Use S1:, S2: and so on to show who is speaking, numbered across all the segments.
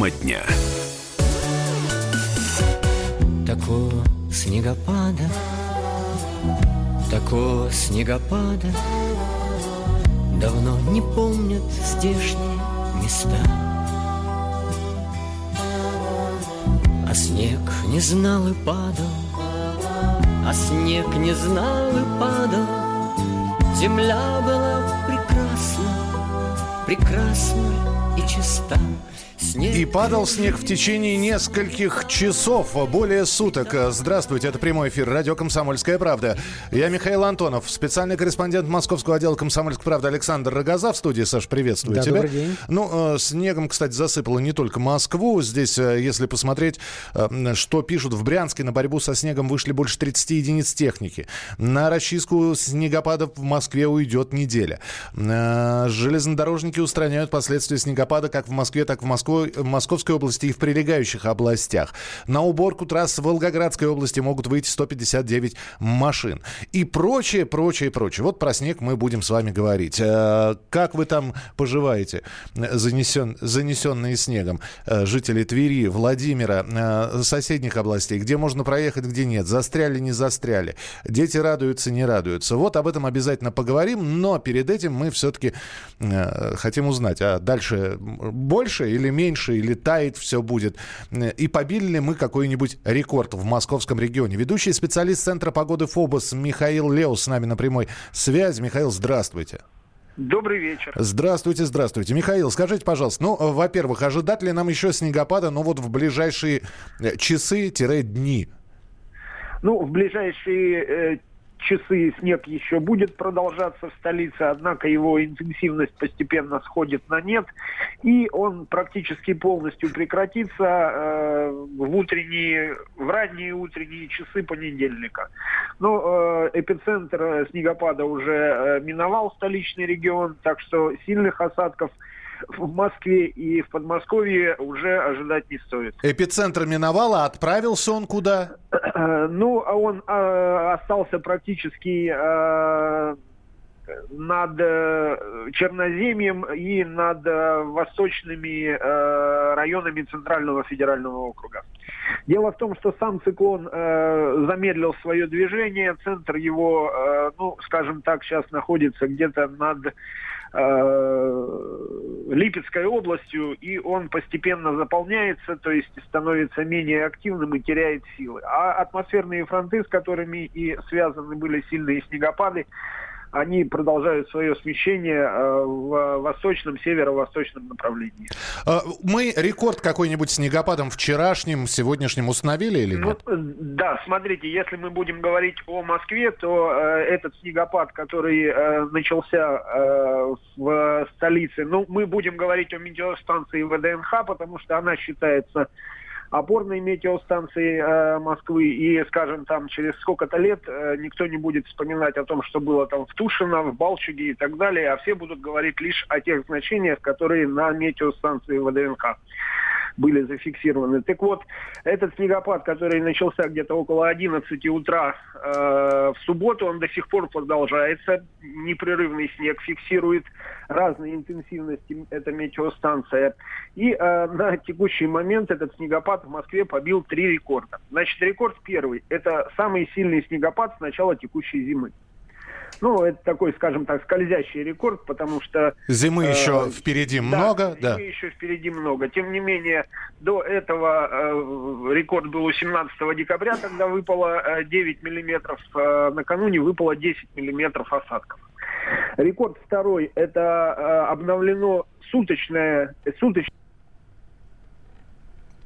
S1: Тема дня.
S2: Такого снегопада, такого снегопада Давно не помнят здешние места. А снег не знал и падал, а снег не знал и падал. Земля была прекрасна, прекрасна и чиста.
S3: Снег и падал снег в течение нескольких часов, более суток. Здравствуйте, это прямой эфир радио «Комсомольская правда». Я Михаил Антонов, специальный корреспондент московского отдела «Комсомольской правды» Александр Рогоза в студии. Саш, приветствую
S4: да,
S3: тебя.
S4: добрый день.
S3: Ну, э, снегом, кстати, засыпало не только Москву. Здесь, э, если посмотреть, э, что пишут, в Брянске на борьбу со снегом вышли больше 30 единиц техники. На расчистку снегопадов в Москве уйдет неделя. Железнодорожники устраняют последствия снегопада как в Москве, так и в Москве Московской области и в прилегающих областях. На уборку трасс в Волгоградской области могут выйти 159 машин. И прочее, прочее, прочее. Вот про снег мы будем с вами говорить. Э, как вы там поживаете, занесен, занесенные снегом? Э, жители Твери, Владимира, э, соседних областей. Где можно проехать, где нет? Застряли, не застряли? Дети радуются, не радуются? Вот об этом обязательно поговорим. Но перед этим мы все-таки хотим узнать, а дальше больше или меньше, или тает все будет. И побили ли мы какой-нибудь рекорд в московском регионе? Ведущий специалист Центра погоды ФОБОС Михаил Леус с нами на прямой связи. Михаил, здравствуйте.
S5: Добрый вечер.
S3: Здравствуйте, здравствуйте. Михаил, скажите, пожалуйста, ну, во-первых, ожидать ли нам еще снегопада, ну, вот в ближайшие э, часы-дни?
S5: Ну, в ближайшие э, часы снег еще будет продолжаться в столице, однако его интенсивность постепенно сходит на нет, и он практически полностью прекратится э, в утренние, в ранние утренние часы понедельника. Но э, эпицентр снегопада уже э, миновал столичный регион, так что сильных осадков – в Москве и в Подмосковье уже ожидать не стоит.
S3: Эпицентр миновал, а отправился он куда?
S5: Ну, а он э, остался практически э, над э, Черноземьем и над э, восточными э, районами Центрального федерального округа. Дело в том, что сам циклон э, замедлил свое движение, центр его, э, ну, скажем так, сейчас находится где-то над Липецкой областью, и он постепенно заполняется, то есть становится менее активным и теряет силы. А атмосферные фронты, с которыми и связаны были сильные снегопады, они продолжают свое смещение э, в восточном, северо-восточном направлении.
S3: А, мы рекорд какой-нибудь снегопадом вчерашним, сегодняшним установили или ну, нет? Ну,
S5: да, смотрите, если мы будем говорить о Москве, то э, этот снегопад, который э, начался э, в столице, ну, мы будем говорить о метеостанции ВДНХ, потому что она считается опорной метеостанции э, Москвы. И, скажем, там через сколько-то лет э, никто не будет вспоминать о том, что было там в Тушино, в Балчуге и так далее, а все будут говорить лишь о тех значениях, которые на метеостанции ВДНХ были зафиксированы. Так вот, этот снегопад, который начался где-то около 11 утра э, в субботу, он до сих пор продолжается. Непрерывный снег фиксирует разные интенсивности эта метеостанция. И э, на текущий момент этот снегопад в Москве побил три рекорда. Значит, рекорд первый – это самый сильный снегопад с начала текущей зимы. Ну, это такой, скажем так, скользящий рекорд, потому что...
S3: Зимы э, еще впереди много,
S5: да? Зимы еще впереди много. Тем не менее, до этого э, рекорд был у 17 декабря, когда выпало э, 9 миллиметров. Э, накануне выпало 10 миллиметров осадков. Рекорд второй – это э, обновлено суточное, суточное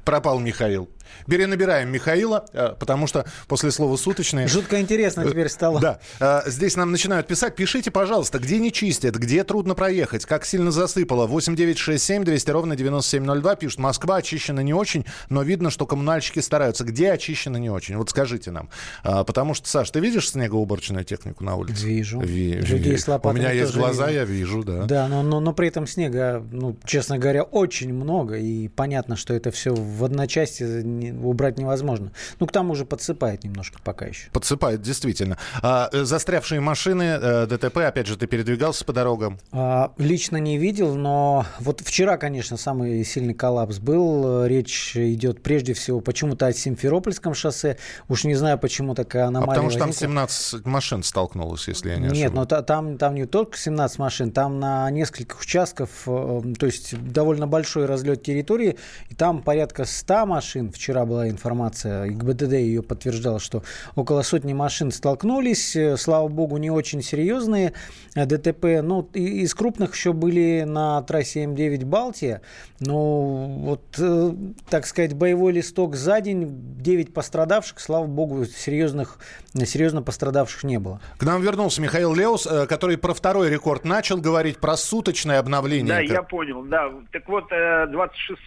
S3: пропал Михаил. Перенабираем Михаила, э, потому что после слова «суточные».
S4: Жутко интересно э, теперь стало.
S3: Да. Э, здесь нам начинают писать. Пишите, пожалуйста, где не чистят, где трудно проехать, как сильно засыпало. 8967 200 ровно 9702 пишут. Москва очищена не очень, но видно, что коммунальщики стараются. Где очищено не очень? Вот скажите нам. Потому что, Саш, ты видишь снегоуборочную технику на улице?
S4: Вижу.
S3: Ви- Людей с У меня есть глаза, видно. я вижу, да.
S4: Да, но, но, но при этом снега, ну, честно говоря, очень много. И понятно, что это все в одночасье не, убрать невозможно. Ну, к тому же подсыпает немножко пока еще.
S3: Подсыпает, действительно. А, э, застрявшие машины, э, ДТП, опять же, ты передвигался по дорогам?
S4: А, лично не видел, но вот вчера, конечно, самый сильный коллапс был. Речь идет прежде всего почему-то о Симферопольском шоссе. Уж не знаю, почему такая аномалия
S3: а потому что
S4: возникла.
S3: там 17 машин столкнулось, если я не ошибаюсь.
S4: Нет, но та, там, там не только 17 машин, там на нескольких участков, э, то есть довольно большой разлет территории, и там порядка 100 машин, вчера была информация, и ГБДД ее подтверждал, что около сотни машин столкнулись, э, слава богу, не очень серьезные э, ДТП, ну, и, из крупных еще были на трассе М9 Балтия, ну, вот, э, так сказать, боевой листок за день, 9 пострадавших, слава богу, серьезных, серьезно пострадавших не было.
S3: К нам вернулся Михаил Леус, который про второй рекорд начал говорить, про суточное обновление.
S5: Да, я понял, да. Так вот, 26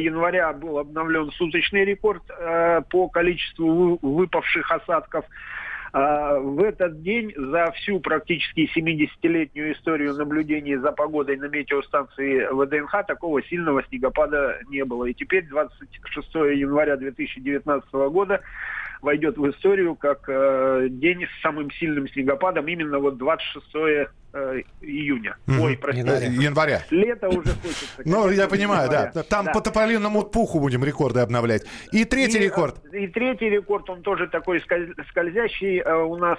S5: января был обновлен суточный рекорд э, по количеству выпавших осадков. А, в этот день за всю практически 70-летнюю историю наблюдений за погодой на метеостанции ВДНХ такого сильного снегопада не было. И теперь 26 января 2019 года войдет в историю как э, день с самым сильным снегопадом, именно вот 26 э, июня.
S3: Мгм.
S5: Ой, простите.
S3: Января.
S5: Лето уже хочется.
S3: Ну, я понимаю, да. Там
S5: Да.
S3: по тополиному пуху будем рекорды обновлять. И третий
S5: И,
S3: рекорд.
S5: э, И третий рекорд, он тоже такой сколь- скользящий. Э, У нас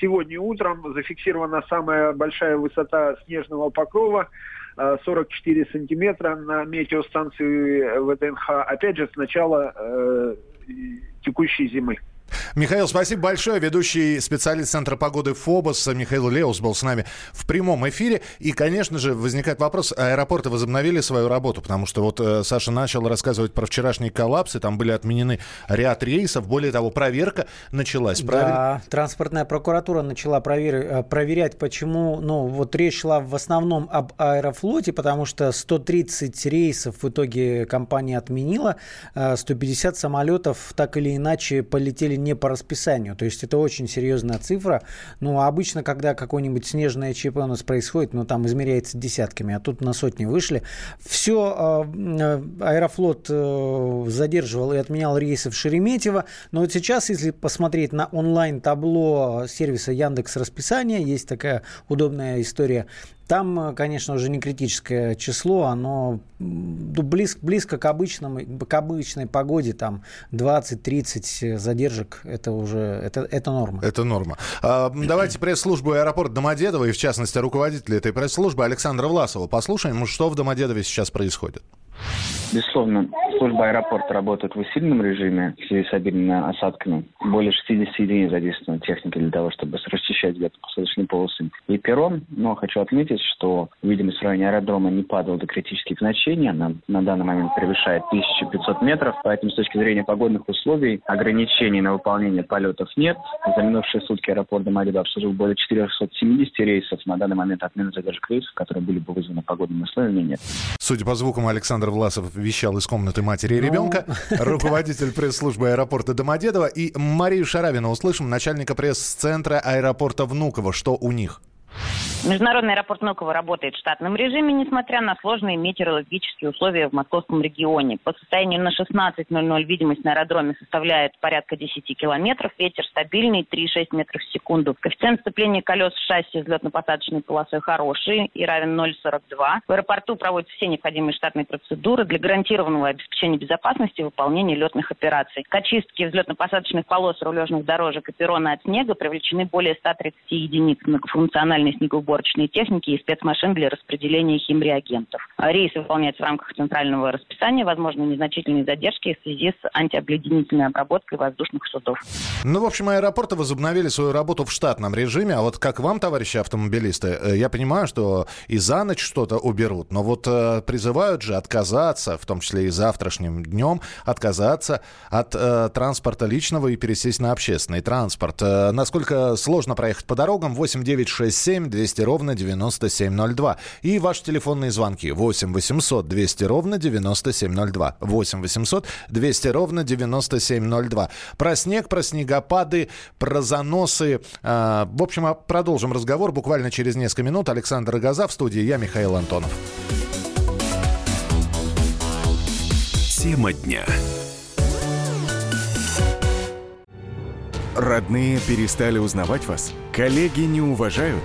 S5: сегодня утром зафиксирована самая большая высота снежного покрова. э, 44 сантиметра на метеостанции ВДНХ. Опять же, с начала э, текущей зимы.
S3: Михаил, спасибо большое. Ведущий специалист Центра погоды ФОБОС Михаил Леус был с нами в прямом эфире. И, конечно же, возникает вопрос, аэропорты возобновили свою работу, потому что вот э, Саша начал рассказывать про вчерашний коллапс, и там были отменены ряд рейсов. Более того, проверка началась, правильно?
S4: Да, транспортная прокуратура начала провер- э, проверять, почему, ну, вот речь шла в основном об аэрофлоте, потому что 130 рейсов в итоге компания отменила, э, 150 самолетов так или иначе полетели не по расписанию, то есть это очень серьезная цифра. Ну, а обычно, когда какое-нибудь снежное ЧП у нас происходит, ну, там измеряется десятками, а тут на сотни вышли. Все, Аэрофлот э, задерживал и отменял рейсы в Шереметьево, но вот сейчас, если посмотреть на онлайн-табло сервиса Яндекс Расписание, есть такая удобная история, там, э, конечно, уже не критическое число, оно м, ну, близ- близко к, обычному, к обычной погоде, там 20-30 задержек, это уже, это, это норма.
S3: Это норма. А, Давайте пресс-службу аэропорта Домодедово и, в частности, руководителя этой пресс-службы Александра Власова послушаем, что в Домодедове сейчас происходит.
S1: Безусловно, служба аэропорта работает в усиленном режиме в связи с обильными осадками. Более 60 единиц задействовано техники для того, чтобы расчищать взлетно-посадочные полосы и перрон. Но хочу отметить, что видимость в районе аэродрома не падала до критических значений. Она на данный момент превышает 1500 метров. Поэтому с точки зрения погодных условий ограничений на выполнение полетов нет. За минувшие сутки аэропорт Домодедово обслужил более 470 рейсов. На данный момент отмены задержек рейсов, которые были бы вызваны погодными условиями, нет.
S3: Судя по звукам, Александр Власов вещал из комнаты матери и
S4: Ну.
S3: ребенка, руководитель пресс-службы аэропорта Домодедово. И Марию Шаравину услышим, начальника пресс-центра аэропорта Внуково. Что у них?
S6: Международный аэропорт Внуково работает в штатном режиме, несмотря на сложные метеорологические условия в московском регионе. По состоянию на 16.00 видимость на аэродроме составляет порядка 10 километров, ветер стабильный 3,6 метров в секунду. Коэффициент сцепления колес в шасси взлетно-посадочной полосой хороший и равен 0,42. В аэропорту проводятся все необходимые штатные процедуры для гарантированного обеспечения безопасности и выполнения летных операций. К очистке взлетно-посадочных полос, рулежных дорожек и перрона от снега привлечены более 130 единиц многофункциональной снегоуборочной техники и спецмашин для распределения химреагентов. Рейсы выполняются в рамках центрального расписания, возможны незначительные задержки в связи с антиобледенительной обработкой воздушных судов.
S3: Ну, в общем, аэропорты возобновили свою работу в штатном режиме. А вот как вам, товарищи автомобилисты, э, я понимаю, что и за ночь что-то уберут, но вот э, призывают же отказаться, в том числе и завтрашним днем, отказаться от э, транспорта личного и пересесть на общественный транспорт. Э, насколько сложно проехать по дорогам? 8 9 6 7 200 ровно 9702. И ваши телефонные звонки 8 800 200 ровно 9702. 8 800 200 ровно 9702. Про снег, про снегопады, про заносы. Э, в общем, а продолжим разговор буквально через несколько минут. Александр Газа в студии, я Михаил Антонов.
S7: Тема дня. Родные перестали узнавать вас? Коллеги не уважают?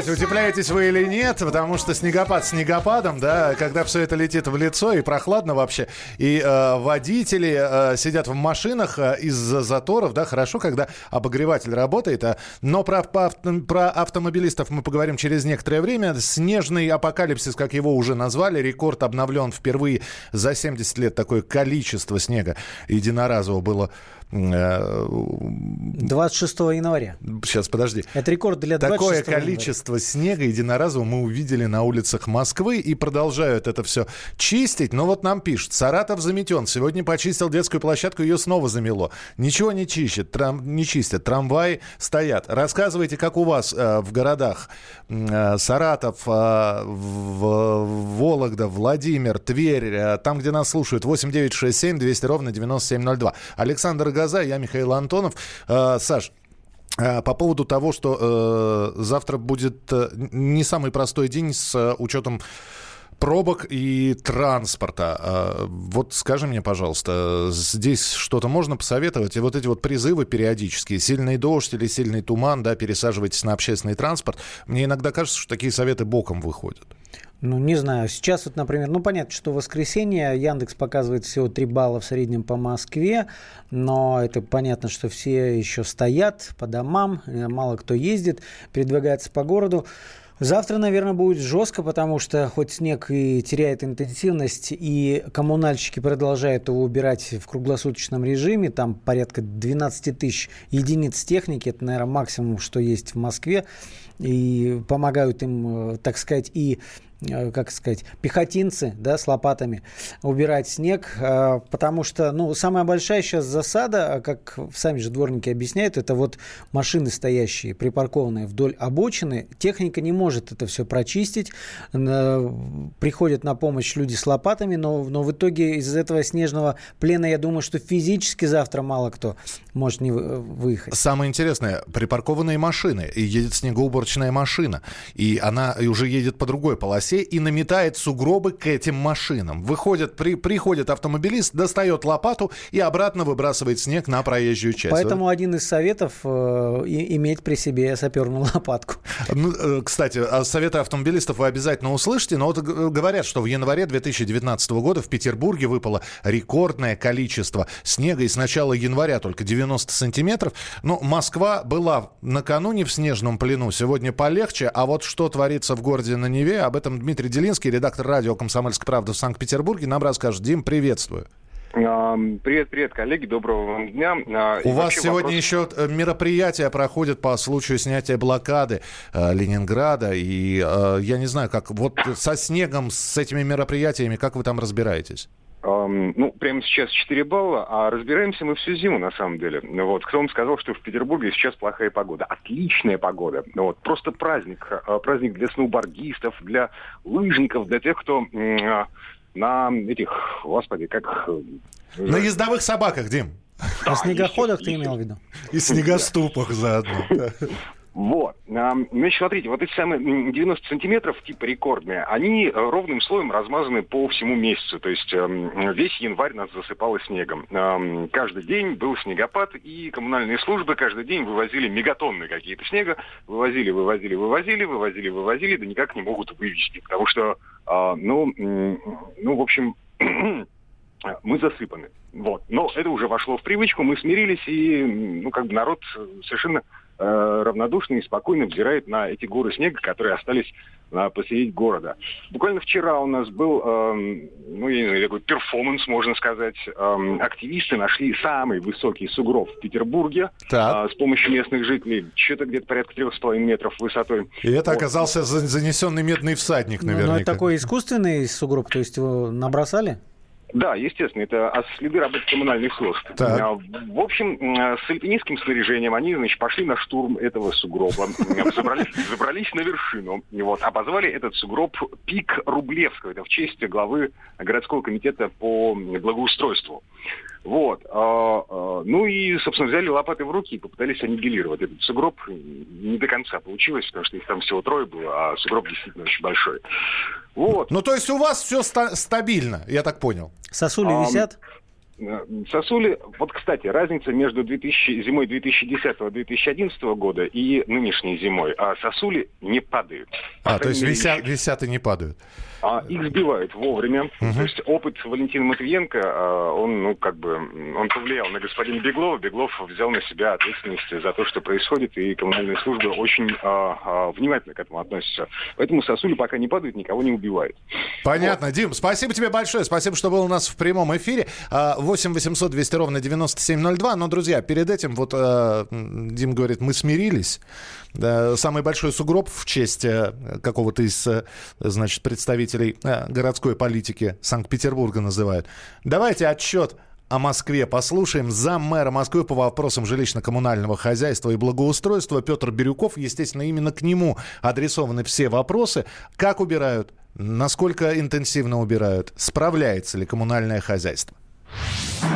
S3: Кстати, утепляетесь вы или нет, потому что снегопад снегопадом, да, когда все это летит в лицо и прохладно вообще, и э, водители э, сидят в машинах э, из-за заторов, да, хорошо, когда обогреватель работает, а, но про, по, про автомобилистов мы поговорим через некоторое время. Снежный апокалипсис, как его уже назвали, рекорд обновлен впервые за 70 лет, такое количество снега единоразового было
S4: 26 э, января.
S3: Сейчас, подожди.
S4: Это рекорд для 26
S3: Такое количество января. снега единоразово мы увидели на улицах Москвы и продолжают это все чистить. Но вот нам пишут, Саратов заметен. Сегодня почистил детскую площадку, ее снова замело. Ничего не чистят, трам, не чистят. Трамваи стоят. Рассказывайте, как у вас э, в городах э, Саратов, э, в, Вологда, Владимир, Тверь, э, там, где нас слушают, 8967 200 ровно 9702. Александр Газа, я Михаил Антонов. Э, Саш, э, по поводу того, что э, завтра будет не самый простой день с учетом пробок и транспорта. Вот скажи мне, пожалуйста, здесь что-то можно посоветовать? И вот эти вот призывы периодические, сильный дождь или сильный туман, да, пересаживайтесь на общественный транспорт. Мне иногда кажется, что такие советы боком выходят.
S4: Ну, не знаю. Сейчас вот, например, ну, понятно, что воскресенье. Яндекс показывает всего 3 балла в среднем по Москве. Но это понятно, что все еще стоят по домам. Э, мало кто ездит, передвигается по городу. Завтра, наверное, будет жестко, потому что хоть снег и теряет интенсивность, и коммунальщики продолжают его убирать в круглосуточном режиме, там порядка 12 тысяч единиц техники, это, наверное, максимум, что есть в Москве, и помогают им, э, так сказать, и как сказать, пехотинцы, да, с лопатами убирать снег, э, потому что, ну, самая большая сейчас засада, а как сами же дворники объясняют, это вот машины стоящие, припаркованные вдоль обочины, техника не может это все прочистить, приходят на помощь люди с лопатами, но, но в итоге из этого снежного плена, я думаю, что физически завтра мало кто может не выехать.
S3: Самое интересное, припаркованные машины, и едет снегоуборочная машина, и она уже едет по другой полосе, полосе и наметает сугробы к этим машинам. Выходит, при, приходит автомобилист, достает лопату и обратно выбрасывает снег на проезжую часть.
S4: Поэтому вот. один из советов э, иметь при себе саперную лопатку.
S3: Ну, э, кстати, а советы автомобилистов вы обязательно услышите, но вот говорят, что в январе 2019 года в Петербурге выпало рекордное количество снега, и с начала января только 90 сантиметров. Но ну, Москва была накануне в снежном плену, сегодня полегче, а вот что творится в городе на Неве, об этом Дмитрий Делинский, редактор радио «Комсомольская правда» в Санкт-Петербурге, нам расскажет. Дим, приветствую.
S8: Привет, привет, коллеги, доброго вам дня.
S3: А, У вас сегодня вопрос... еще э, мероприятия проходят по случаю снятия блокады э, Ленинграда, и э, я не знаю, как вот со снегом, с этими мероприятиями, как вы там разбираетесь?
S8: Ну, прямо сейчас 4 балла, а разбираемся мы всю зиму, на самом деле. Вот, кто вам сказал, что в Петербурге сейчас плохая погода? Отличная погода. Вот, просто праздник. А, праздник для сноубордистов, для лыжников, для тех, кто э, на этих, господи, как... Э,
S3: на ездовых собаках, Дим.
S4: На снегоходах ты имел в виду?
S3: И снегоступах заодно.
S8: Вот. Значит, смотрите, вот эти самые 90 сантиметров, типа рекордные, они э, ровным слоем размазаны по всему месяцу. То есть эм, весь январь нас засыпало снегом. Каждый день был снегопад, и коммунальные службы каждый день вывозили мегатонны какие-то снега. Вывозили, вывозили, вывозили, вывозили, вывозили, да никак не могут вывести. Потому что, а, ну, ну, в общем, мы засыпаны. Вот. Но это уже вошло в привычку, мы смирились, и, ну, как бы народ совершенно э, равнодушно и спокойно взирает на эти горы снега, которые остались на посреди города. Буквально вчера у нас был, эм, ну, я не знаю, такой перформанс, можно сказать. Эм, активисты нашли самый высокий сугроб в Петербурге э, с помощью местных жителей. Что-то где-то порядка трех с половиной метров высотой.
S3: И это вот. оказался занесенный медный всадник, наверное. Ну,
S4: ну, это такой искусственный сугроб, то есть его набросали?
S8: Да, естественно, это следы работы коммунальных служб. Так. А, в общем, с альпинистским снаряжением они, значит, пошли на штурм этого сугроба, забрались, забрались на вершину, вот, обозвали этот сугроб Пик Рублевского, это в честь главы городского комитета по благоустройству. Вот. А, а, ну и, собственно, взяли лопаты в руки и попытались аннигилировать этот сугроб. Не до конца получилось, потому что их там всего трое было, а сугроб действительно очень большой.
S3: Вот. Ну, то есть у вас все ста- стабильно, я так понял.
S4: Сосули а, висят?
S8: Э, сосули, вот, кстати, разница между 2000, зимой 2010-2011 года и нынешней зимой, а сосули не падают.
S3: А, то есть висят, висят и не падают.
S8: А их сбивают вовремя. Угу. То есть опыт Валентина Матвиенко, а, он, ну, как бы, он повлиял на господина Беглова. Беглов взял на себя ответственность за то, что происходит, и коммунальные службы очень а, а, внимательно к этому относятся. Поэтому сосули пока не падают, никого не убивают.
S3: Понятно. Вот. Дим, спасибо тебе большое. Спасибо, что был у нас в прямом эфире. 8 800 200 ровно 9702. Но, друзья, перед этим вот Дим говорит, мы смирились. Самый большой сугроб в честь э, какого-то из, э, значит, представителей э, городской политики Санкт-Петербурга называют. Давайте отчет о Москве послушаем. Зам мэра Москвы по вопросам жилищно-коммунального хозяйства и благоустройства Петр Бирюков. Естественно, именно к нему адресованы все вопросы. Как убирают? Насколько интенсивно убирают? Справляется ли коммунальное хозяйство?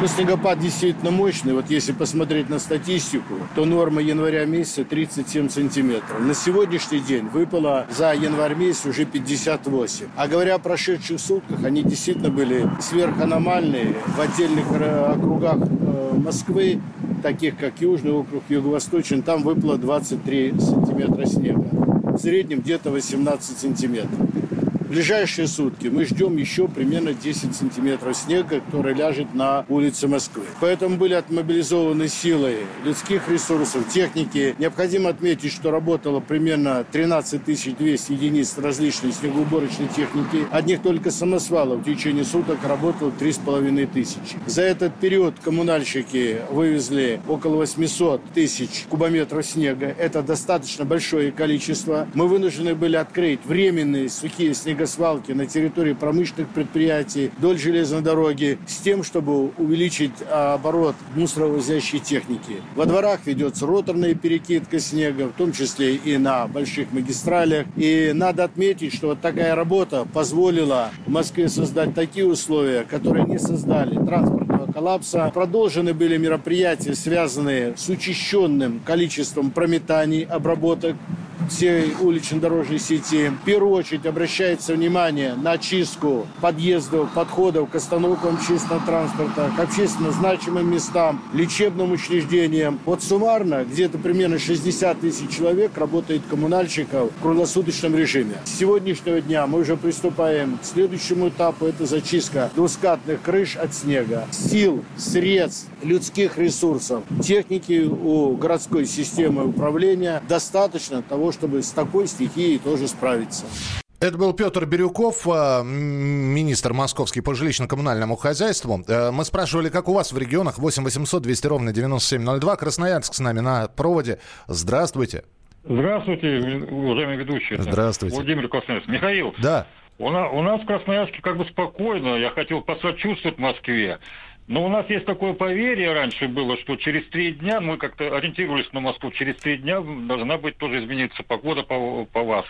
S9: Ну, снегопад действительно мощный. Вот если посмотреть на статистику, то норма января месяца 37 сантиметров. На сегодняшний день выпало за январь месяц уже 58. А говоря о прошедших сутках, они действительно были сверханомальные в отдельных э, округах э, Москвы, таких как Южный округ, Юго-Восточный. Там выпало 23 сантиметра снега. В среднем где-то 18 сантиметров ближайшие сутки мы ждем еще примерно 10 сантиметров снега, который ляжет на улице Москвы. Поэтому были отмобилизованы силы людских ресурсов, техники. Необходимо отметить, что работало примерно 13 200 единиц различной снегоуборочной техники. Одних только самосвалов в течение суток работало 3,5 тысячи. За этот период коммунальщики вывезли около 800 тысяч кубометров снега. Это достаточно большое количество. Мы вынуждены были открыть временные сухие снега свалки на территории промышленных предприятий вдоль железной дороги с тем, чтобы увеличить а, оборот мусоровозящей техники. Во дворах ведется роторная перекидка снега, в том числе и на больших магистралях. И надо отметить, что вот такая работа позволила Москве создать такие условия, которые не создали транспортного коллапса. Продолжены были мероприятия, связанные с учащенным количеством прометаний, обработок всей улично-дорожной сети. В первую очередь обращается внимание на чистку подъездов, подходов к остановкам общественного транспорта, к общественно значимым местам, лечебным учреждениям. Вот суммарно где-то примерно 60 тысяч человек работает коммунальщиков в круглосуточном режиме. С сегодняшнего дня мы уже приступаем к следующему этапу. Это зачистка двускатных крыш от снега. Сил, средств, людских ресурсов, техники у городской системы управления достаточно того, чтобы с такой стихией тоже справиться.
S3: Это был Петр Бирюков, а, министр московский по жилищно-коммунальному хозяйству. Э, мы спрашивали, как у вас в регионах 8 800 200 ровно 9702. Красноярск с нами на проводе. Здравствуйте.
S10: Здравствуйте, уважаемые ведущие.
S3: Здравствуйте.
S10: Владимир Красноярск. Михаил.
S3: Да.
S10: У нас, у нас в Красноярске как бы спокойно. Я хотел посочувствовать Москве. Но у нас есть такое поверье раньше было, что через три дня, мы как-то ориентировались на Москву, через три дня должна быть тоже измениться погода по, по вас.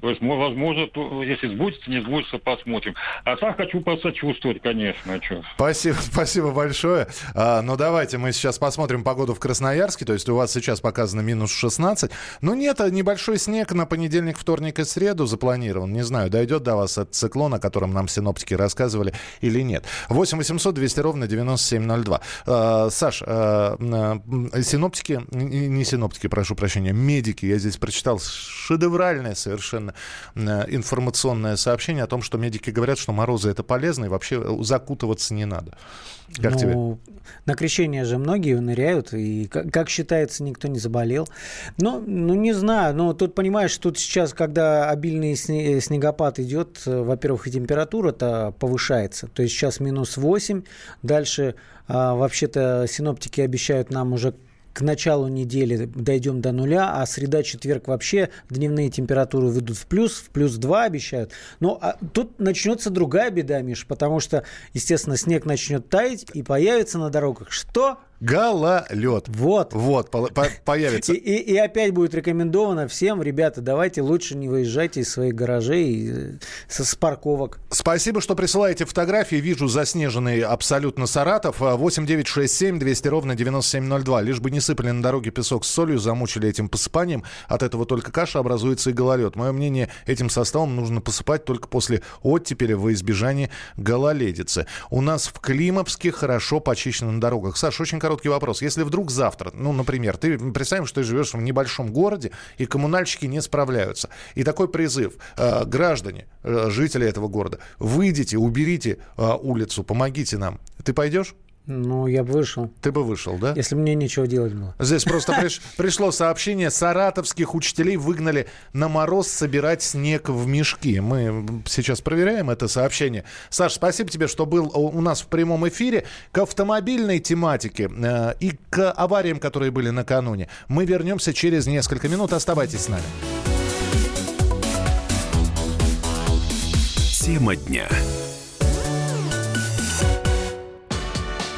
S10: То есть, возможно, если сбудется, не сбудется, посмотрим. А сам хочу посочувствовать, конечно. А что?
S3: Спасибо, спасибо большое. А, ну, давайте мы сейчас посмотрим погоду в Красноярске. То есть у вас сейчас показано минус 16. Ну, нет, небольшой снег на понедельник, вторник и среду запланирован. Не знаю, дойдет до вас от циклона, о котором нам синоптики рассказывали, или нет. 8 800 200 ровно 9702. А, Саш, а, а, синоптики, не синоптики, прошу прощения, медики, я здесь прочитал, шедевральная совершенно недавно э, информационное сообщение о том, что медики говорят, что морозы это полезно и вообще закутываться не надо.
S4: Как ну, тебе? На крещение же многие ныряют, и, как, как считается, никто не заболел. Но, ну, не знаю, но тут, понимаешь, тут сейчас, когда обильный снегопад идет, во-первых, и температура-то повышается. То есть сейчас минус 8, дальше а, вообще-то синоптики обещают нам уже к началу недели дойдем до нуля, а среда-четверг вообще дневные температуры выйдут в плюс, в плюс 2 обещают. Но а тут начнется другая беда, Миш, потому что, естественно, снег начнет таять и появится на дорогах что?
S3: Гололед.
S4: Вот.
S3: Вот, по по появится.
S4: И, и, и опять будет рекомендовано всем, ребята, давайте лучше не выезжайте из своих гаражей, э, со, с парковок.
S3: Спасибо, что присылаете фотографии. Вижу заснеженный абсолютно Саратов. 8 9 6 7 200 ровно 9702. Лишь бы не сыпали на дороге песок с солью, замучили этим посыпанием. От этого только каша образуется и гололед. Мое мнение, этим составом нужно посыпать только после оттепели во избежание гололедицы. У нас в Климовске хорошо почищено на дорогах. Саша, очень короткий вопрос. Если вдруг завтра, ну, например, ты представим, что ты живешь в небольшом городе, и коммунальщики не справляются. И такой призыв. Э, граждане, э, жители этого города, выйдите, уберите э, улицу, помогите нам. Ты пойдешь?
S4: Ну, я бы вышел.
S3: Ты бы вышел, да?
S4: Если мне нечего делать было.
S3: Здесь просто приш, пришло сообщение. Саратовских учителей выгнали на мороз собирать снег в мешки. Мы сейчас проверяем это сообщение. Саш, спасибо тебе, что был у нас в прямом эфире. К автомобильной тематике э, и к авариям, которые были накануне, мы вернемся через несколько минут. Оставайтесь с нами.
S7: Тема дня.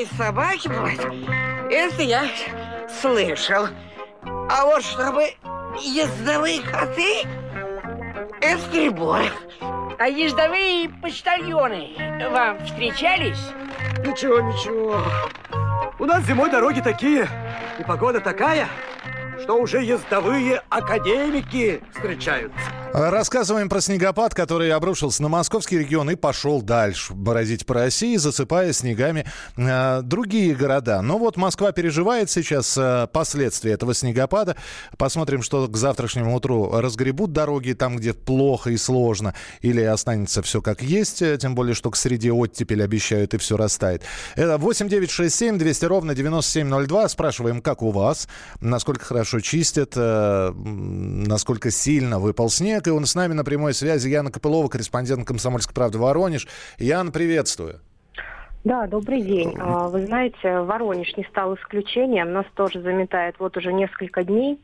S11: Ездовые собаки бывают, это я слышал. А вот чтобы ездовые коты, это прибор.
S12: А ездовые почтальоны вам встречались?
S13: Ничего, ничего. У нас зимой дороги такие, и погода такая, что уже ездовые академики встречаются.
S3: Рассказываем про снегопад, который обрушился на московский регион и пошел дальше бороздить по России, засыпая снегами э, другие города. Но вот Москва переживает сейчас э, последствия этого снегопада. Посмотрим, что к завтрашнему утру разгребут дороги там, где плохо и сложно, или останется все как есть, э, тем более, что к среде оттепель обещают и все растает. Это 8 9 6 7 200 ровно 9702. Спрашиваем, как у вас, насколько хорошо чистят, э, насколько сильно выпал снег Олег, и он с нами на прямой связи. Яна Копылова, корреспондент «Комсомольской правды» Воронеж. Ян, приветствую.
S14: Да, добрый день. А, вы знаете, Воронеж не стал исключением, нас тоже заметает вот уже несколько дней.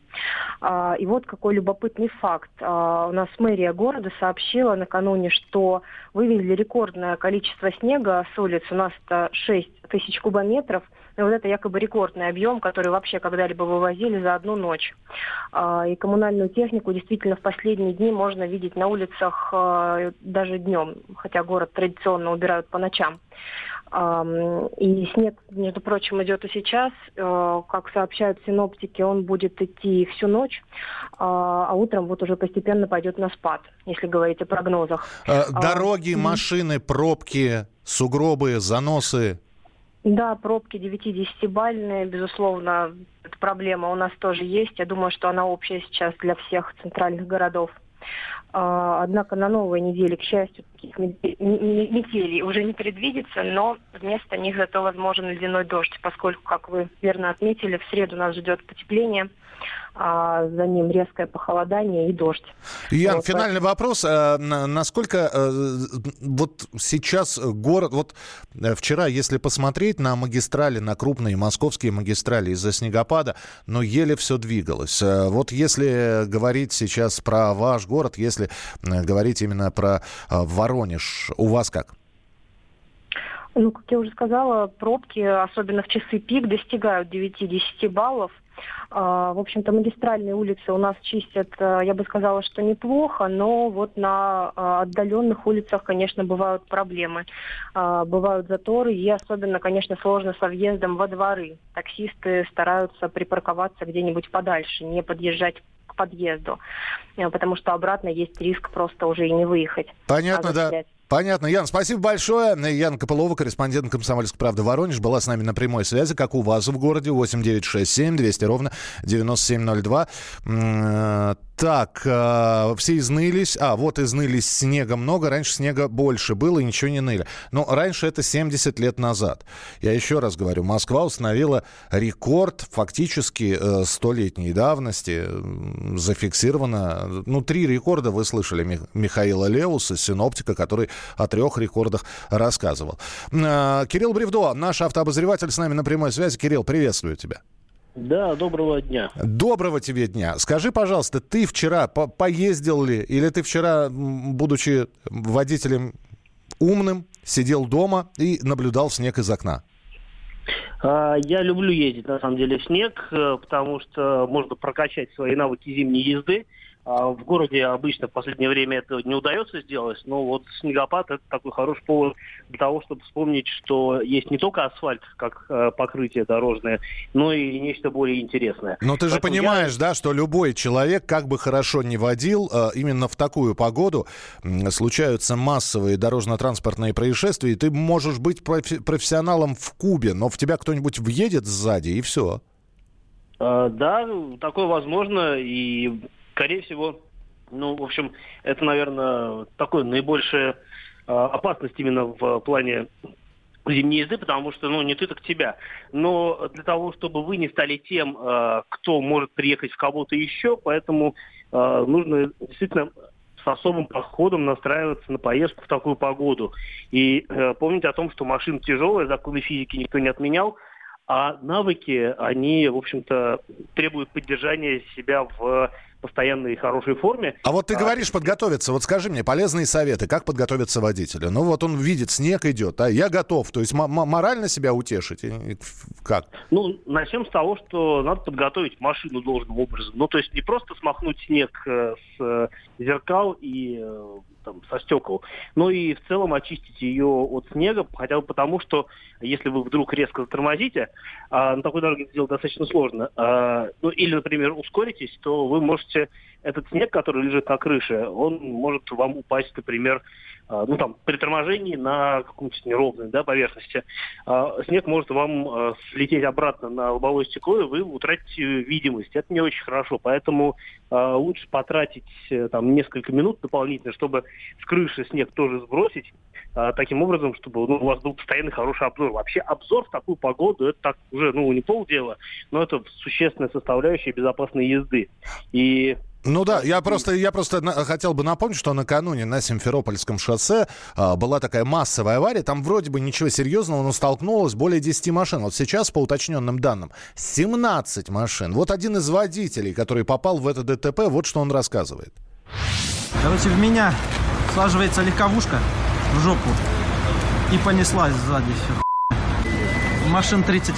S14: А, и вот какой любопытный факт. А, у нас мэрия города сообщила накануне, что вывезли рекордное количество снега с улиц. У нас это 6 тысяч кубометров – и вот это якобы рекордный объем, который вообще когда-либо вывозили за одну ночь. И коммунальную технику действительно в последние дни можно видеть на улицах даже днем, хотя город традиционно убирают по ночам. И снег, между прочим, идет и сейчас. Э, как сообщают синоптики, он будет идти всю ночь, а утром вот уже постепенно пойдет на спад, если говорить о прогнозах.
S3: Э, дороги, машины, пробки, сугробы, заносы.
S14: Да, пробки 9-10-бальные, безусловно, эта проблема у нас тоже есть. Я думаю, что она общая сейчас для всех центральных городов. А, однако на новой неделе, к счастью, никаких метелей уже не предвидится, но вместо них зато возможен ледяной дождь, поскольку, как вы верно отметили, в среду нас ждет потепление – а за ним резкое похолодание и дождь.
S3: Ян, вот. финальный вопрос. А, насколько э, вот сейчас город... Вот э, вчера, если посмотреть на магистрали, на крупные московские магистрали из-за снегопада, но еле все двигалось. Э, вот если говорить сейчас про ваш город, если говорить именно про Воронеж, у вас как?
S14: Ну, как я уже сказала, пробки, особенно в часы пик, достигают 9-10 баллов. А, в общем-то, магистральные улицы у нас чистят, э, я бы сказала, что неплохо, но вот на а, отдаленных улицах, конечно, бывают проблемы. А, бывают заторы, и особенно, конечно, сложно со въездом во дворы. Таксисты стараются припарковаться где-нибудь подальше, не подъезжать к подъезду, э, потому что обратно есть риск просто уже и не выехать.
S3: Понятно, да. Понятно. Ян, спасибо большое. Ян Копылова, корреспондент «Комсомольской правды» Воронеж, была с нами на прямой связи, как у вас в городе, 8967 200 ровно 9702. Так, э, все изнылись. А, вот изнылись снега много.Раньше снега больше было и ничего не ныли. Но раньше это 70 лет назад. Я еще раз говорю, Москва установила рекорд фактически э, столетней давности. Зафиксировано, ну, три рекорда вы слышали Мих- Михаила Леуса, синоптика, который о трех рекордах рассказывал. Э, Кирилл Бревдо, наш автообозреватель с нами на прямой связи. Кирилл, приветствую тебя.
S15: Да, доброго дня.
S3: Доброго тебе дня. Скажи, пожалуйста, ты вчера по поездил ли, или ты вчера, будучи водителем умным, сидел дома и наблюдал снег из окна?
S15: А, я люблю ездить, на самом деле, в снег, э, потому что можно прокачать свои навыки зимней езды. А в городе обычно в последнее время это не удается сделать, но вот снегопад это такой хороший повод для того, чтобы вспомнить, что есть не только асфальт как э, покрытие дорожное, но и нечто более интересное.
S3: Но ты же Поэтому понимаешь, я... да, что любой человек, как бы хорошо ни водил, э, именно в такую погоду случаются массовые дорожно-транспортные происшествия, и ты можешь быть профи- профессионалом в Кубе, но в тебя кто-нибудь въедет сзади, и все.
S15: Uh, да, такое возможно, и скорее всего, ну, в общем, это, наверное, такой наибольшая опасность именно в плане зимней езды, потому что, ну, не ты, так тебя. Но для того, чтобы вы не стали тем, э, кто может приехать в кого-то еще, поэтому э, нужно действительно с особым подходом настраиваться на поездку в такую погоду. И э, помнить о том, что машина тяжелая, законы физики никто не отменял, а навыки, они, в общем-то, требуют поддержания себя в постоянной и хорошей форме.
S3: А вот ты а... говоришь подготовиться. Вот скажи мне, полезные советы, как подготовиться водителю? Ну вот он видит, снег идет, а я готов. То есть морально себя утешить? Как?
S15: Ну, начнем с того, что надо подготовить машину должным образом. Ну, то есть не просто смахнуть снег э, с э, зеркал и э, там, со стекол, но и в целом очистить ее от снега, хотя бы потому, что если вы вдруг резко затормозите, а на такой дороге это сделать достаточно сложно, а, ну или, например, ускоритесь, то вы можете этот снег, который лежит на крыше, он может вам упасть, например, ну там при торможении на каком-то неровной да, поверхности, а, снег может вам а, слететь обратно на лобовое стекло, и вы утратите видимость. Это не очень хорошо, поэтому лучше потратить э, там несколько минут дополнительно, чтобы с крыши снег тоже сбросить, таким образом, чтобы ну, у вас был постоянный хороший обзор. Вообще обзор в такую погоду, это так уже, ну, не полдела, но это существенная составляющая безопасной езды. И
S3: ну да, я просто, я просто хотел бы напомнить, что накануне на Симферопольском шоссе а, была такая массовая авария. Там вроде бы ничего серьезного, но столкнулось более 10 машин. Вот сейчас, по уточненным данным, 17 машин. Вот один из водителей, который попал в это ДТП, вот что он рассказывает.
S16: Короче, в меня слаживается легковушка в жопу и понеслась сзади все. Машин 30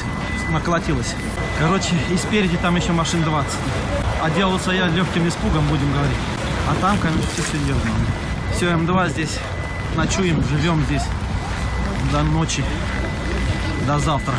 S16: наколотилось. Короче, и спереди там еще машин 20. Отделался я легким испугом, будем говорить. А там, конечно, все серьезно. Все, М2 здесь ночуем, живем здесь до ночи, до завтра.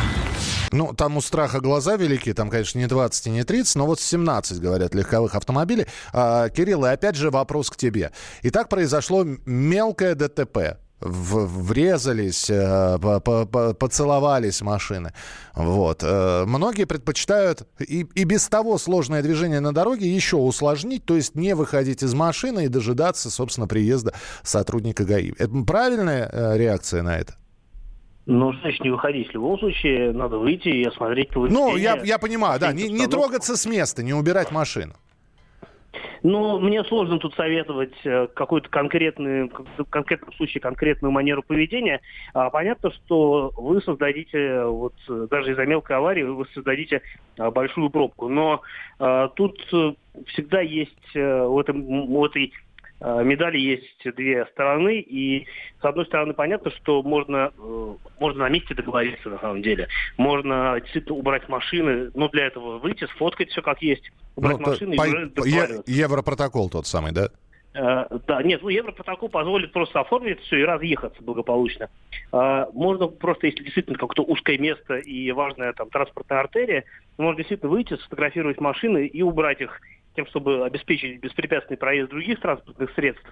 S3: Ну, там у страха глаза велики, там, конечно, не 20 и не 30, но вот 17, говорят, легковых автомобилей. А, Кирилл, и опять же вопрос к тебе. Итак, произошло мелкое ДТП в, врезались, э, по, по, поцеловались машины. Вот. Э, многие предпочитают и, и без того сложное движение на дороге еще усложнить, то есть не выходить из машины и дожидаться, собственно, приезда сотрудника ГАИ. Это правильная э, реакция на это?
S15: Ну, значит, не выходить. В любом случае, надо выйти и осмотреть
S3: Ну, я, я понимаю, да, не, не трогаться с места, не убирать машину.
S15: Ну, мне сложно тут советовать э, какую-то конкретную, в конкретном случае конкретную манеру поведения. А, понятно, что вы создадите, вот даже из-за мелкой аварии, вы создадите а, большую пробку. Но а, тут э, всегда есть э, в, этом, в этой Э, медали есть две стороны, и с одной стороны понятно, что можно, э, можно на месте договориться на самом деле. Можно действительно убрать машины, но для этого выйти, сфоткать все как есть, убрать ну, машины по, и уже.
S3: Европротокол тот самый, да?
S15: Uh, да, нет, ну Европротокол позволит просто оформить все и разъехаться благополучно. Uh, можно просто, если действительно какое-то узкое место и важная там транспортная артерия, можно действительно выйти, сфотографировать машины и убрать их тем, чтобы обеспечить беспрепятственный проезд других транспортных средств.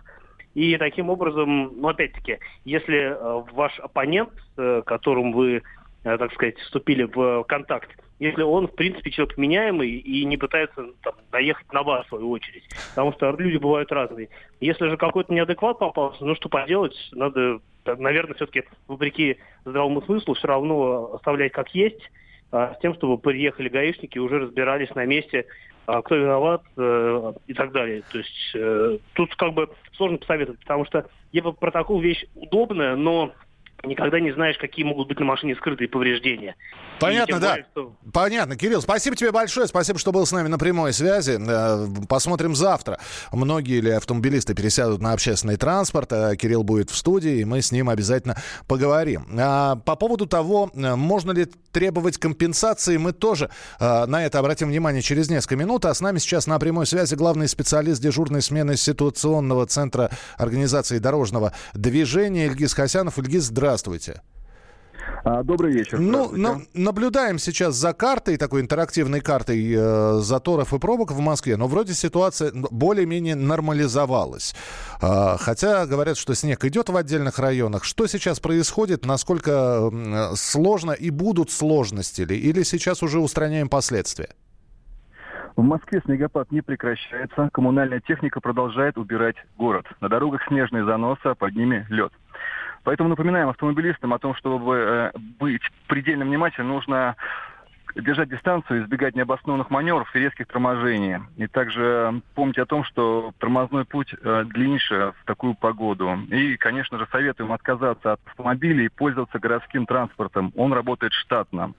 S15: И таким образом, ну опять-таки, если э, ваш оппонент, э, которым вы, э, так сказать, вступили в контакт, если он, в принципе, человек меняемый и не пытается там, доехать на вас, в свою очередь. Потому что люди бывают разные. Если же какой-то неадекват попался, ну что поделать, надо, наверное, все-таки, вопреки здравому смыслу, все равно оставлять как есть, с тем, чтобы приехали гаишники и уже разбирались на месте, а кто виноват э, и так далее. То есть э, тут как бы сложно посоветовать, потому что протокол вещь удобная, но никогда не знаешь, какие могут быть на машине скрытые повреждения.
S3: Понятно, да. Более, что... Понятно. Кирилл, спасибо тебе большое. Спасибо, что был с нами на прямой связи. Э, посмотрим завтра. Многие ли автомобилисты пересядут на общественный транспорт. Э, Кирилл будет в студии, и мы с ним обязательно поговорим. А, по поводу того, э, можно ли требовать компенсации, мы тоже на это обратим внимание через несколько минут. А с нами сейчас на прямой связи главный специалист дежурной смены ситуационного центра организации дорожного движения Ильгиз Хасянов. Ильгиз, здравствуйте здравствуйте.
S17: А, добрый вечер.
S3: Ну, на, наблюдаем сейчас за картой, такой интерактивной картой э, заторов и пробок в Москве, но вроде ситуация более-менее нормализовалась. Э, хотя говорят, что снег идет в отдельных районах. Что сейчас происходит, насколько э, сложно и будут сложности ли? Или сейчас уже устраняем последствия?
S17: В Москве снегопад не прекращается. Коммунальная техника продолжает убирать город. На дорогах снежные заносы, а под ними лед. Поэтому напоминаем автомобилистам о том, чтобы э, быть предельно внимательным, нужно держать дистанцию, избегать необоснованных маневров и резких торможений. И также помнить о том, что тормозной путь э, длиннее в такую погоду. И, конечно же, советуем отказаться от автомобилей и пользоваться городским транспортом. Он работает штатно.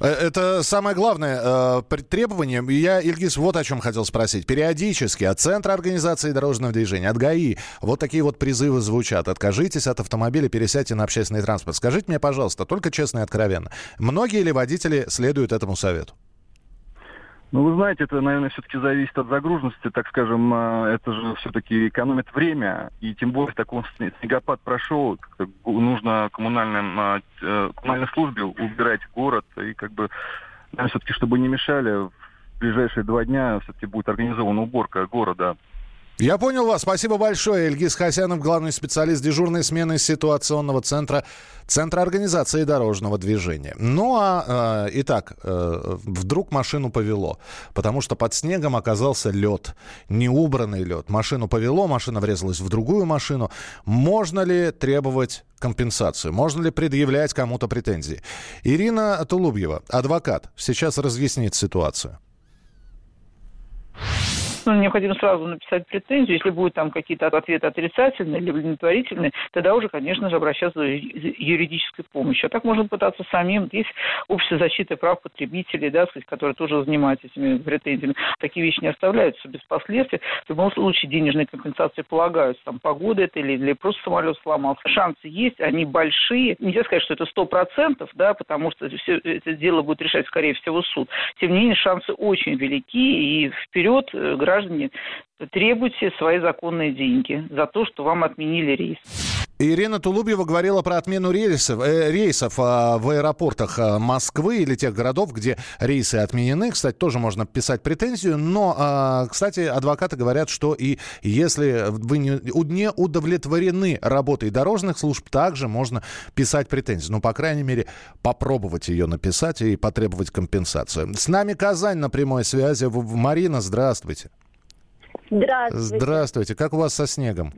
S3: Э, это самое главное э, требование. Я, Ильгиз, вот о чем хотел спросить. Периодически от Центра организации дорожного движения, от ГАИ, вот такие вот призывы звучат. Откажитесь от автомобиля, пересядьте на общественный транспорт. Скажите мне, пожалуйста, только честно и откровенно, многие ли водители следуют этому совету?
S17: Ну, вы знаете, это, наверное, все-таки зависит от загруженности, так скажем, а, это же все-таки экономит время, и тем более такой снегопад прошел, нужно коммунальным, а, э, коммунальной службе убирать город, и как бы, наверное, все-таки, чтобы не мешали, в ближайшие два дня все-таки будет организована уборка города.
S3: Я понял вас. Спасибо большое. Эльгиз Хасянов, главный специалист дежурной смены ситуационного центра Центра организации дорожного движения. Ну а, э, итак, э, вдруг машину повело, потому что под снегом оказался лед, неубранный лед. Машину повело, машина врезалась в другую машину. Можно ли требовать компенсацию? Можно ли предъявлять кому-то претензии? Ирина Тулубьева, адвокат, сейчас разъяснит ситуацию
S18: ну, необходимо сразу написать претензию. Если будут там какие-то ответы отрицательные или удовлетворительные, тогда уже, конечно же, обращаться за юридической помощью. А так можно пытаться самим. Есть общество защиты прав потребителей, да, сказать, которые тоже занимаются этими претензиями. Такие вещи не оставляются без последствий. В любом случае денежные компенсации полагаются. Там погода это или, или просто самолет сломался. Шансы есть, они большие. Нельзя сказать, что это сто процентов, да, потому что все это дело будет решать, скорее всего, суд. Тем не менее, шансы очень велики, и вперед граждане граждане, требуйте свои законные деньги за то, что вам отменили рейс.
S3: Ирина Тулубьева говорила про отмену рейсов, э, рейсов э, в аэропортах э, Москвы или тех городов, где рейсы отменены. Кстати, тоже можно писать претензию. Но, э, кстати, адвокаты говорят, что и если вы не, не удовлетворены работой дорожных служб, также можно писать претензию. Ну, по крайней мере, попробовать ее написать и потребовать компенсацию. С нами Казань на прямой связи. Марина, здравствуйте.
S19: Здравствуйте.
S3: Здравствуйте. Как у вас со снегом?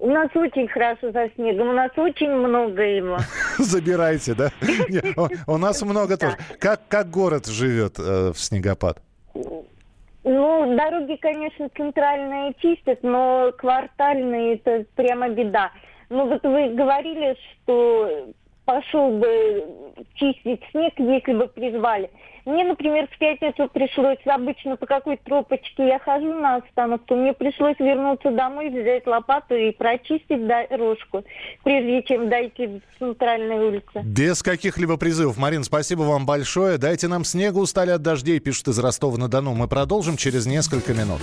S19: У нас очень хорошо со снегом, у нас очень много его.
S3: Забирайте, да? У нас много тоже. Как, как город живет э, в снегопад?
S19: Ну, дороги, конечно, центральные чистят, но квартальные это прямо беда. Ну вот вы говорили, что пошел бы чистить снег, если бы призвали. Мне, например, в пятницу пришлось, обычно по какой тропочке я хожу на остановку, мне пришлось вернуться домой, взять лопату и прочистить дорожку, прежде чем дойти в центральную улицу.
S3: Без каких-либо призывов. Марин, спасибо вам большое. Дайте нам снегу, устали от дождей, пишут из Ростова-на-Дону. Мы продолжим через несколько минут.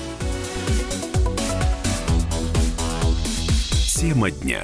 S20: Тема дня.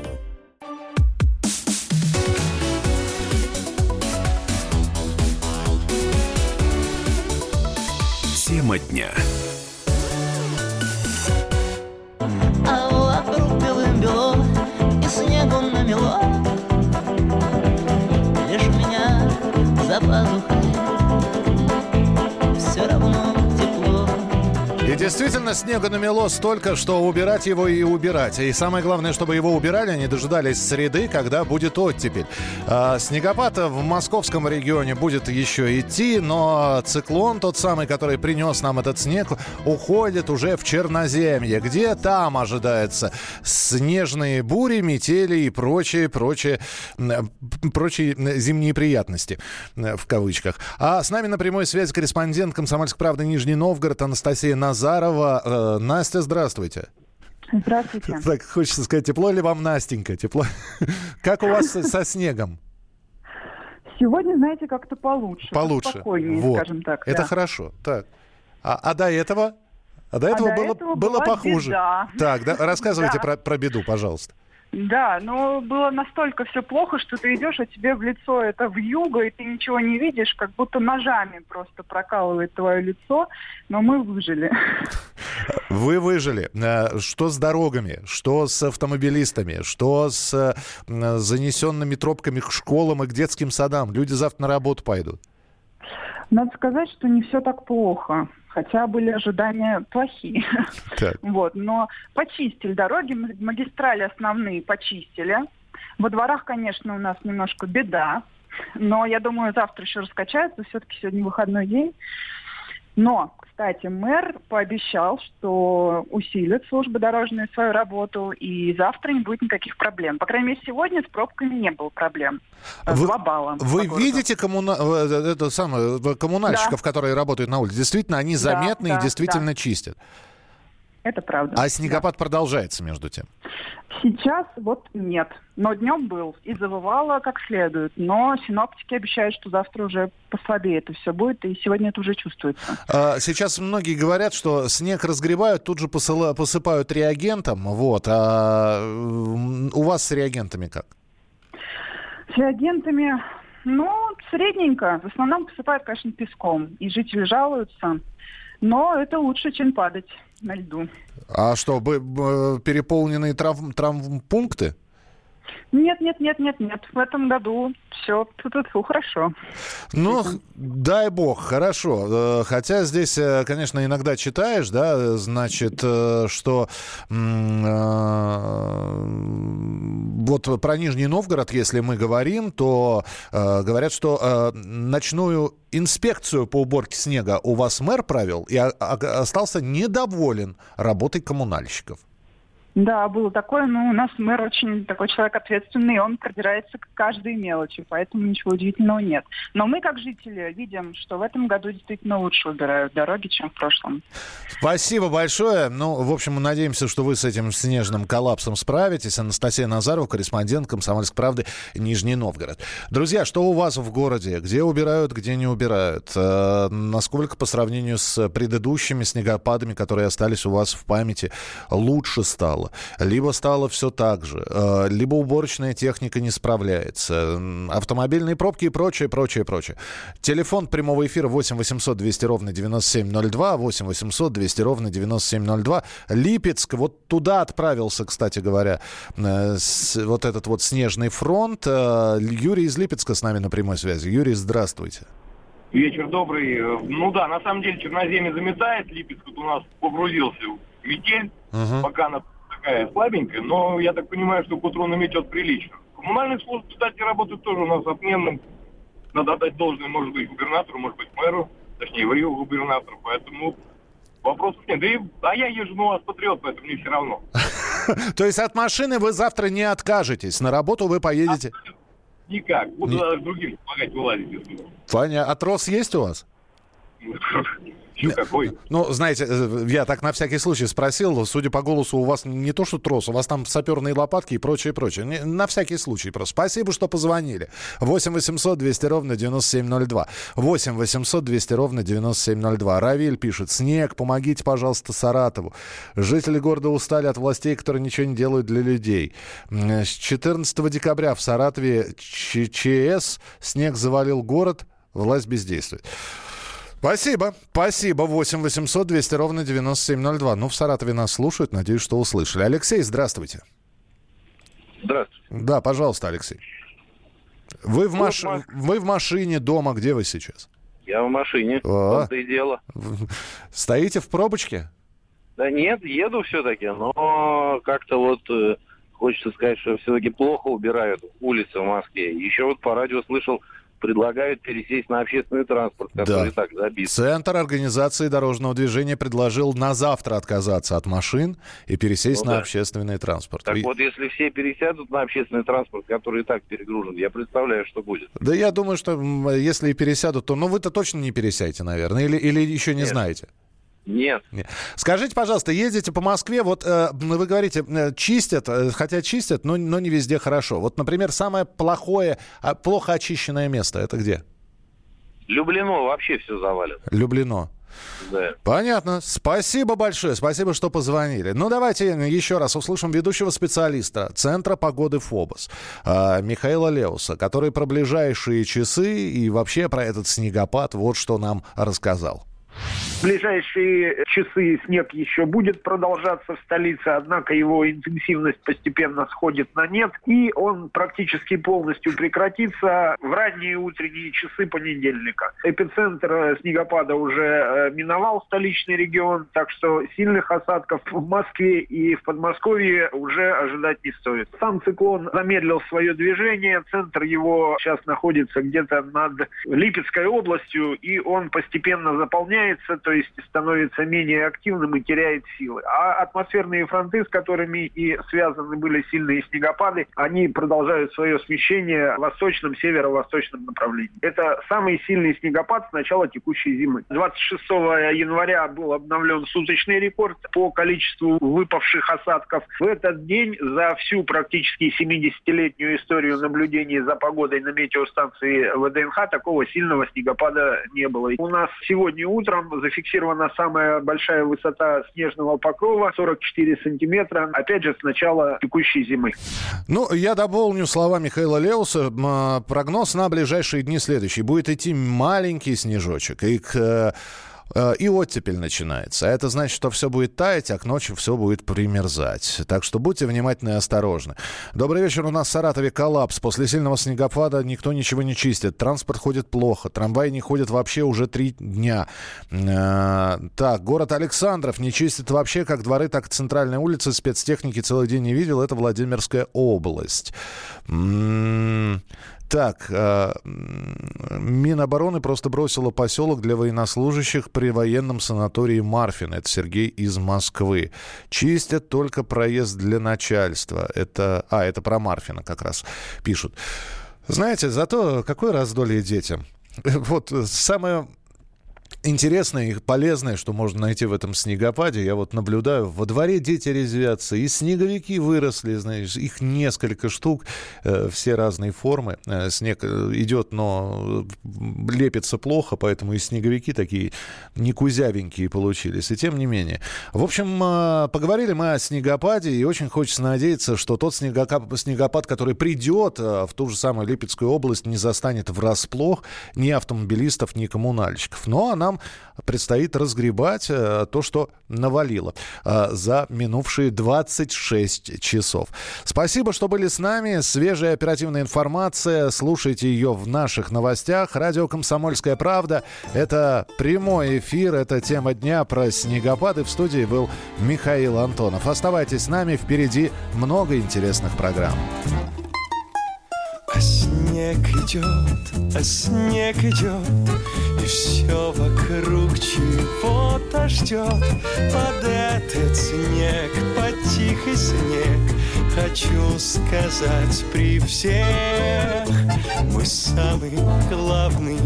S21: Тема дня.
S2: А вокруг белым-бело и снегу намело Лишь меня за
S3: действительно, снега намело столько, что убирать его и убирать. И самое главное, чтобы его убирали, они дожидались среды, когда будет оттепель. А, снегопад в московском регионе будет еще идти, но циклон, тот самый, который принес нам этот снег, уходит уже в Черноземье, где там ожидается снежные бури, метели и прочие, прочие, прочие зимние приятности, э, в кавычках. А с нами на прямой связи корреспондент «Комсомольской правды» Нижний Новгород Анастасия Назарова. Э, Настя, здравствуйте.
S22: Здравствуйте.
S3: Так, хочется сказать, тепло ли вам, Настенька? Тепло? Как у вас со- снегом?
S22: Сегодня, знаете, как-то получше.
S3: Получше.
S22: Спокойнее,
S3: Вот.
S22: скажем так.
S3: Это
S22: да.
S3: хорошо. Так. А, а до этого? А до
S22: А
S3: этого
S22: до
S3: было,
S22: этого
S3: было похуже.
S22: беда.
S3: Так, да, рассказывайте
S22: Да.
S3: про, про беду, пожалуйста.
S22: Да, но было настолько все плохо, что ты идешь, а тебе в лицо это вьюга, и ты ничего не видишь, как будто ножами просто прокалывает твое лицо, но мы выжили.
S3: Вы выжили. Э, Что с дорогами? Что с автомобилистами? Что с э, занесенными тропками к школам и к детским садам? Люди завтра на работу пойдут.
S22: Надо сказать, что не все так плохо, хотя были ожидания плохие.
S3: Так.
S22: Вот, но почистили дороги, магистрали основные почистили. Во дворах, конечно, у нас немножко беда, но я думаю, завтра еще раскачается, все-таки сегодня выходной день. Но, кстати, мэр пообещал, что усилит службы дорожные свою работу, и завтра не будет никаких проблем. По крайней мере, сегодня с пробками не было проблем. С
S3: Вы-
S22: глобалом.
S3: Вы
S22: по городу.
S3: видите коммуна... э, это самое, э, коммунальщиков, которые работают на улице? Действительно, они
S22: Да,
S3: заметны
S22: да,
S3: и действительно
S22: да.
S3: чистят.
S22: Это правда.
S3: А снегопад продолжается, между тем.
S22: Сейчас вот нет. Но днем был и завывало как следует. Но синоптики обещают, что завтра уже послабее это все будет, и сегодня это уже чувствуется.
S3: А, Сейчас многие говорят, что снег разгребают, тут же посыла- посыпают реагентом. Вот. А у вас с реагентами как?
S22: С реагентами, ну, средненько. В основном посыпают, конечно, песком. И жители жалуются. Но это лучше, чем падать на льду.
S3: А что, б- переполненные травм, травмпункты?
S22: Нет, нет, нет, нет, нет. В этом году все тут хорошо.
S3: Ну, дай бог, хорошо. Э, Хотя здесь, э, конечно, иногда читаешь, да, значит, э, что вот про Нижний Новгород, если мы говорим, то говорят, что ночную инспекцию по уборке снега у вас мэр провел и остался недоволен работой коммунальщиков.
S22: Да, было такое, но у нас мэр очень такой человек ответственный, он продирается к каждой мелочи, поэтому ничего удивительного нет. Но мы, как жители, видим, что в этом году действительно лучше убирают дороги, чем в прошлом.
S3: Спасибо большое. Ну, в общем, мы надеемся, что вы с этим снежным коллапсом справитесь. Анастасия Назарова, корреспондент «Комсомольской правды», Нижний Новгород. Друзья, что у вас в городе? Где убирают, где не убирают? Э, насколько по сравнению с предыдущими снегопадами, которые остались у вас в памяти, лучше стало? Либо стало все так же, э, либо уборочная техника не справляется, автомобильные пробки и прочее, прочее, прочее. Телефон прямого эфира 8 800 200 ровно 9702, 8 800 200 ровно 9702. Липецк, вот туда отправился, кстати говоря, э, вот этот вот снежный фронт. Э, Юрий из Липецка с нами на прямой связи. Юрий, здравствуйте.
S17: Вечер добрый. Ну да, на самом деле черноземье заметает. Липецк вот у нас погрузился в метель. Пока она такая слабенькая, но я так понимаю, что к утру наметет прилично. Коммунальные службы, кстати, работают тоже у нас отменным. Надо отдать должное, может быть, губернатору, может быть, мэру, точнее, в Рио губернатору. Поэтому вопросов нет. Да и, а я езжу на вас патриот, поэтому мне все равно.
S3: То есть от машины вы завтра не откажетесь, на работу вы поедете?
S17: Никак. Буду другим помогать вылазить.
S3: Понятно. А трос есть у вас?
S17: Еще какой?
S3: Ну, знаете, э, я так на всякий случай спросил. Судя по голосу, у вас не то, что трос, у вас там саперные лопатки и прочее, прочее. На всякий случай просто. Спасибо, что позвонили. 8 800 200 ровно 9702. 8 800 200 ровно 9702. Равиль пишет. Снег, помогите, пожалуйста, Саратову. Жители города устали от властей, которые ничего не делают для людей. С 14 декабря в Саратове ЧЧС снег завалил город, власть бездействует. Спасибо, спасибо. 8 800 200 ровно 9702. Ну, в Саратове нас слушают, надеюсь, что услышали. Алексей, здравствуйте.
S23: Здравствуйте.
S3: Да, пожалуйста, Алексей. Вы в, маш... вы в машине дома, где вы сейчас?
S23: Я в машине.
S3: О.
S23: Вот и дело.
S3: Стоите в пробочке?
S23: Да нет, еду все-таки, но как-то вот э, хочется сказать, что все-таки плохо убирают улицы в Москве. Еще вот по радио слышал, предлагают пересесть на общественный транспорт, который и так забит.
S3: Центр организации дорожного движения предложил на завтра отказаться от машин и пересесть
S23: Ну
S3: на
S23: да.
S3: общественный транспорт.
S23: Так
S3: И-
S23: вот, если все пересядут на общественный транспорт, который и так перегружен, я представляю, что будет.
S3: Да я думаю, что если и пересядут, то... Ну, вы-то точно не пересядете, наверное, или, или еще не знаете?
S23: Нет.
S3: Нет. Скажите, пожалуйста, ездите по Москве, вот э, вы говорите, э, чистят, э, хотя чистят, но, но не везде хорошо. Вот, например, самое плохое, а, плохо очищенное место, это где?
S23: Люблено вообще все завалено.
S3: Люблено.
S23: Да.
S3: Понятно. Спасибо большое. Спасибо, что позвонили. Ну, давайте еще раз услышим ведущего специалиста Центра погоды ФОБОС э, Михаила Леуса, который про ближайшие часы и вообще про этот снегопад вот что нам рассказал.
S5: В ближайшие часы снег еще будет продолжаться в столице, однако его интенсивность постепенно сходит на нет, и он практически полностью прекратится в ранние утренние часы понедельника. Эпицентр э, снегопада уже э, миновал столичный регион, так что сильных осадков в Москве и в Подмосковье уже ожидать не стоит. Сам циклон замедлил свое движение, центр его сейчас находится где-то над Липецкой областью, и он постепенно заполняется, то есть становится менее активным и теряет силы. А атмосферные фронты, с которыми и связаны были сильные снегопады, они продолжают свое смещение в восточном, северо-восточном направлении. Это самый сильный снегопад с начала текущей зимы. 26 января был обновлен суточный рекорд по количеству выпавших осадков. В этот день за всю практически 70-летнюю историю наблюдений за погодой на метеостанции ВДНХ такого сильного снегопада не было. У нас сегодня утром зафиксирована самая большая высота снежного покрова 44 сантиметра. Опять же, с начала текущей зимы.
S3: Ну, я дополню слова Михаила Леуса. А, Прогноз на ближайшие дни следующий. Будет идти маленький снежочек. И к Э, и оттепель начинается. Это значит, что все будет таять, а к ночи все будет примерзать. Так что будьте внимательны и осторожны. Добрый вечер. У нас в Саратове коллапс. После сильного снегопада никто ничего не чистит. Транспорт ходит плохо. Трамваи не ходят вообще уже три дня. Э, так, город Александров не чистит вообще как дворы, так и центральные улицы. Спецтехники целый день не видел. Это Владимирская область. Так, э, Минобороны просто бросила поселок для военнослужащих при военном санатории Марфин. Это Сергей из Москвы. Чистят только проезд для начальства. Это, а, это про Марфина как раз пишут. Знаете, зато какое раздолье детям. Вот самое интересное и полезное, что можно найти в этом снегопаде. Я вот наблюдаю, во дворе дети резвятся, и снеговики выросли, знаешь, их несколько штук, э, все разные формы. Э, снег э, идет, но лепится плохо, поэтому и снеговики такие не кузявенькие получились. И тем не менее. В общем, поговорили мы о снегопаде, и очень хочется надеяться, что тот снегопад, который придет в ту же самую Липецкую область, не застанет врасплох ни автомобилистов, ни коммунальщиков. Но она нам предстоит разгребать э, то, что навалило э, за минувшие 26 часов. Спасибо, что были с нами. Свежая оперативная информация. Слушайте ее в наших новостях. Радио «Комсомольская правда». Это прямой эфир, это тема дня про снегопады. В студии был Михаил Антонов. Оставайтесь с нами. Впереди много интересных программ.
S24: А снег идет, а снег идет, И все вокруг чего-то ждет. Под этот снег, под тихий снег, Хочу сказать при всех, Мой самый главный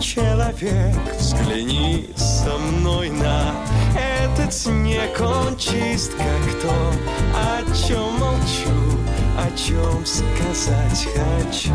S24: человек, Взгляни со мной на этот снег, Он чист, как то, о чем молчу о чем сказать хочу.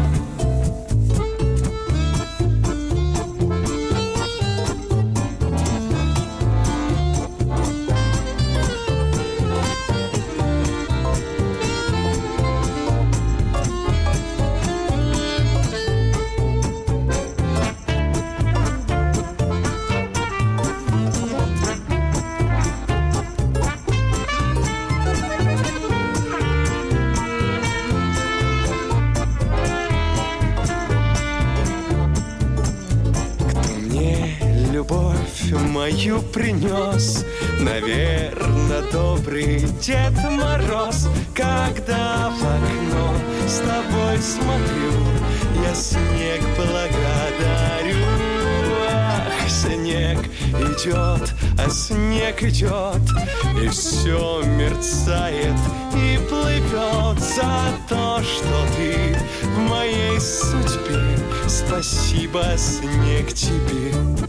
S24: Принес Наверное, добрый Дед Мороз Когда в окно с тобой смотрю Я снег благодарю. Ах, снег идет, а снег идет И все мерцает и плывет За то, что ты в моей судьбе. Спасибо, снег, тебе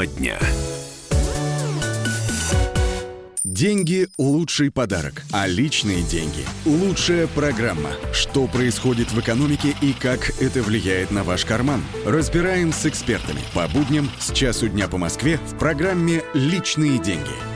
S7: Тема дня. Деньги – лучший подарок, а личные деньги – лучшая программа. Что происходит в экономике и как это влияет на ваш карман? Разбираем с экспертами по будням с часу дня по Москве в программе «Личные деньги».